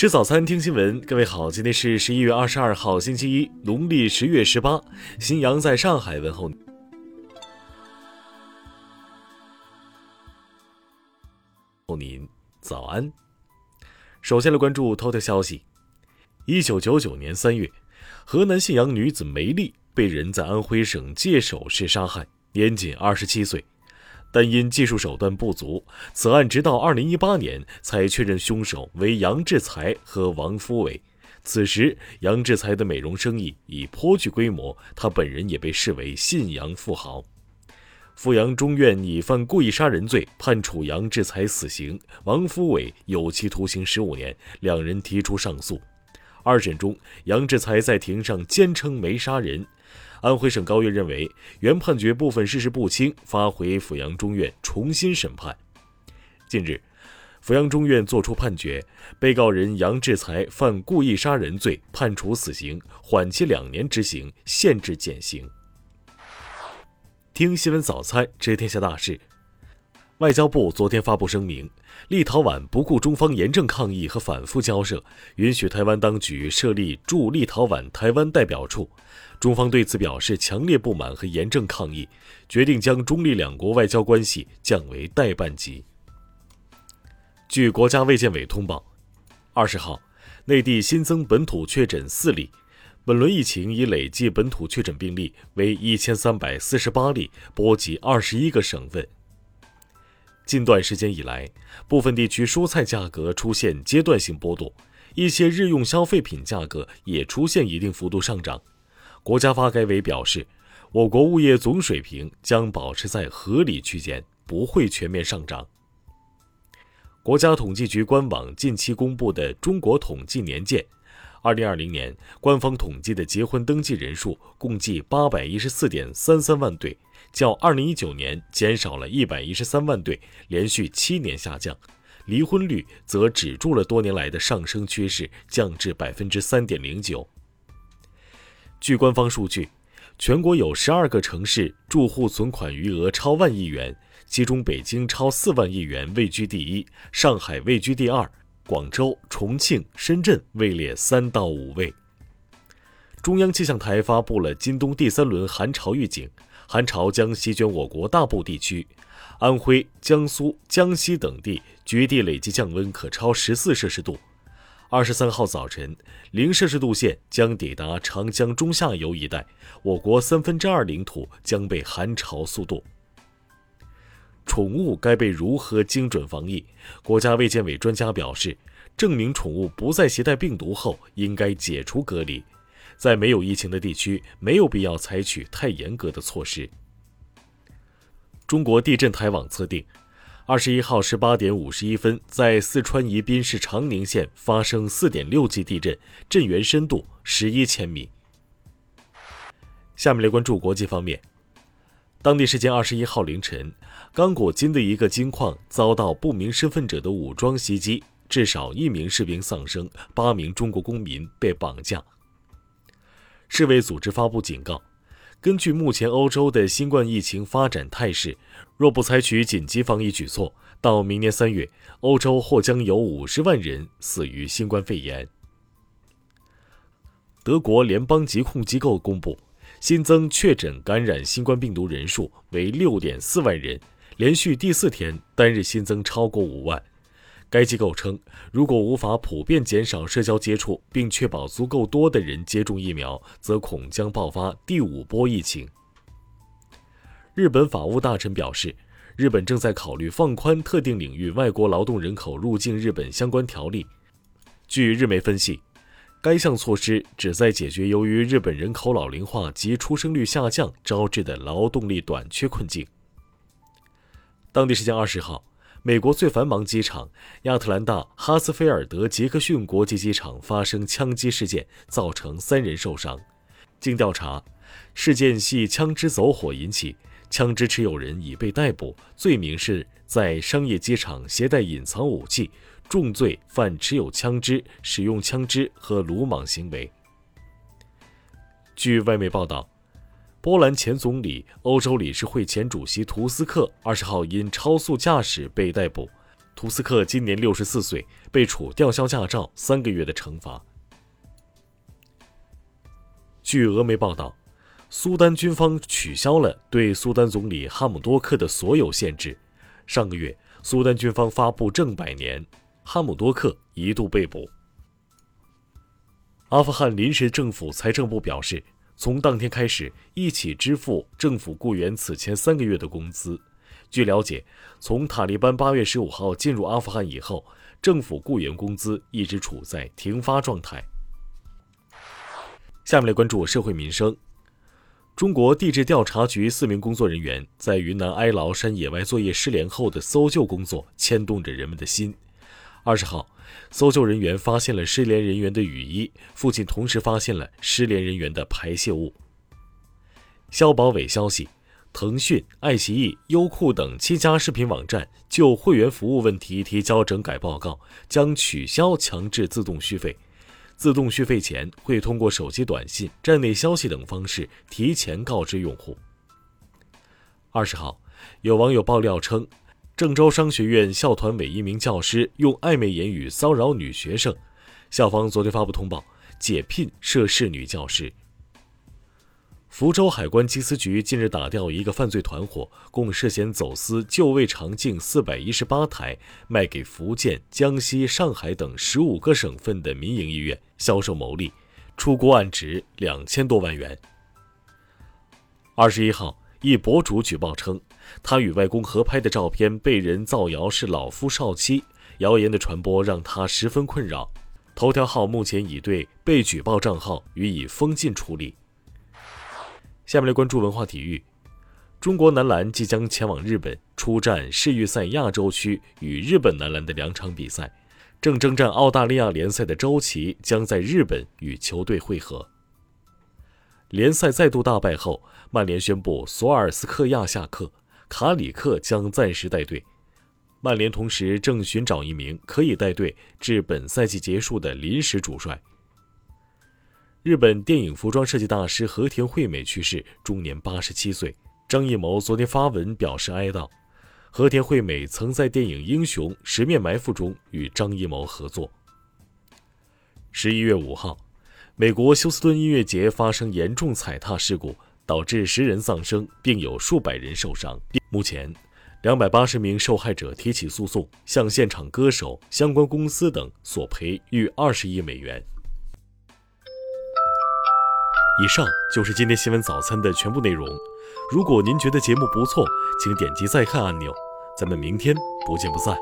吃早餐，听新闻。各位好，今天是十一月二十二号，星期一，农历十月十八。新阳在上海问候您，早安。首先来关注头条消息：一九九九年三月，河南信阳女子梅丽被人在安徽省界首市杀害，年仅二十七岁。但因技术手段不足，此案直到二零一八年才确认凶手为杨志才和王夫伟。此时，杨志才的美容生意已颇具规模，他本人也被视为信阳富豪。阜阳中院以犯故意杀人罪判处杨志才死刑，王夫伟有期徒刑十五年。两人提出上诉。二审中，杨志才在庭上坚称没杀人。安徽省高院认为原判决部分事实不清，发回阜阳中院重新审判。近日，阜阳中院作出判决，被告人杨志才犯故意杀人罪，判处死刑，缓期两年执行，限制减刑。听新闻早餐知天下大事。外交部昨天发布声明，立陶宛不顾中方严正抗议和反复交涉，允许台湾当局设立驻立陶宛台湾代表处。中方对此表示强烈不满和严正抗议，决定将中立两国外交关系降为代办级。据国家卫健委通报，二十号，内地新增本土确诊四例，本轮疫情已累计本土确诊病例为一千三百四十八例，波及二十一个省份。近段时间以来，部分地区蔬菜价格出现阶段性波动，一些日用消费品价格也出现一定幅度上涨。国家发改委表示，我国物业总水平将保持在合理区间，不会全面上涨。国家统计局官网近期公布的《中国统计年鉴》，二零二零年官方统计的结婚登记人数共计八百一十四点三三万对。较二零一九年减少了一百一十三万对，连续七年下降，离婚率则止住了多年来的上升趋势，降至百分之三点零九。据官方数据，全国有十二个城市住户存款余额超万亿元，其中北京超四万亿元位居第一，上海位居第二，广州、重庆、深圳位列三到五位。中央气象台发布了今冬第三轮寒潮预警。寒潮将席卷我国大部地区，安徽、江苏、江西等地局地累计降温可超十四摄氏度。二十三号早晨，零摄氏度线将抵达长江中下游一带，我国三分之二领土将被寒潮速冻。宠物该被如何精准防疫？国家卫健委专家表示，证明宠物不再携带病毒后，应该解除隔离。在没有疫情的地区，没有必要采取太严格的措施。中国地震台网测定，二十一号十八点五十一分，在四川宜宾市长宁县发生四点六级地震，震源深度十一千米。下面来关注国际方面，当地时间二十一号凌晨，刚果金的一个金矿遭到不明身份者的武装袭击，至少一名士兵丧生，八名中国公民被绑架。世卫组织发布警告，根据目前欧洲的新冠疫情发展态势，若不采取紧急防疫举措，到明年三月，欧洲或将有五十万人死于新冠肺炎。德国联邦疾控机构公布，新增确诊感染新冠病毒人数为六点四万人，连续第四天单日新增超过五万。该机构称，如果无法普遍减少社交接触，并确保足够多的人接种疫苗，则恐将爆发第五波疫情。日本法务大臣表示，日本正在考虑放宽特定领域外国劳动人口入境日本相关条例。据日媒分析，该项措施旨在解决由于日本人口老龄化及出生率下降招致的劳动力短缺困境。当地时间二十号。美国最繁忙机场亚特兰大哈斯菲尔德杰克逊国际机场发生枪击事件，造成三人受伤。经调查，事件系枪支走火引起，枪支持有人已被逮捕，罪名是在商业机场携带隐藏武器，重罪犯持有枪支、使用枪支和鲁莽行为。据外媒报道。波兰前总理、欧洲理事会前主席图斯克二十号因超速驾驶被逮捕。图斯克今年六十四岁，被处吊销驾照三个月的惩罚。据俄媒报道，苏丹军方取消了对苏丹总理哈姆多克的所有限制。上个月，苏丹军方发布正百年，哈姆多克一度被捕。阿富汗临时政府财政部表示，从当天开始，一起支付政府雇员此前三个月的工资。据了解，从塔利班八月十五号进入阿富汗以后，政府雇员工资一直处在停发状态。下面来关注社会民生。中国地质调查局四名工作人员在云南哀牢山野外作业失联后的搜救工作牵动着人们的心。二十号，搜救人员发现了失联人员的雨衣，附近同时发现了失联人员的排泄物。消保委消息。腾讯、爱奇艺、优酷等七家视频网站就会员服务问题提交整改报告，将取消强制自动续费。自动续费前会通过手机短信、站内消息等方式提前告知用户。二十号，有网友爆料称，郑州商学院校团委一名教师用暧昧言语骚扰女学生，校方昨天发布通报，解聘涉事女教师。福州海关缉私局近日打掉一个犯罪团伙，共涉嫌走私就位肠镜四百一十八台，卖给福建、江西、上海等十五个省份的民营医院销售牟利，出锅案值两千多万元。二十一号，一博主举报称，他与外公合拍的照片被人造谣是老夫少妻，谣言的传播让他十分困扰。头条号目前已对被举报账号予以封禁处理。下面来关注文化体育。中国男篮即将前往日本出战世预赛亚洲区与日本男篮的两场比赛。正征战澳大利亚联赛的周琦将在日本与球队会合。联赛再度大败后，曼联宣布索尔斯克亚下课，卡里克将暂时带队。曼联同时正寻找一名可以带队至本赛季结束的临时主帅。日本电影服装设计大师和田惠美去世，终年八十七岁。张艺谋昨天发文表示哀悼。和田惠美曾在电影《英雄：十面埋伏》中与张艺谋合作。十一月五号，美国休斯顿音乐节发生严重踩踏事故，导致十人丧生，并有数百人受伤。目前，两百八十名受害者提起诉讼，向现场歌手、相关公司等索赔逾二十亿美元。以上就是今天新闻早餐的全部内容。如果您觉得节目不错，请点击再看按钮。咱们明天不见不散。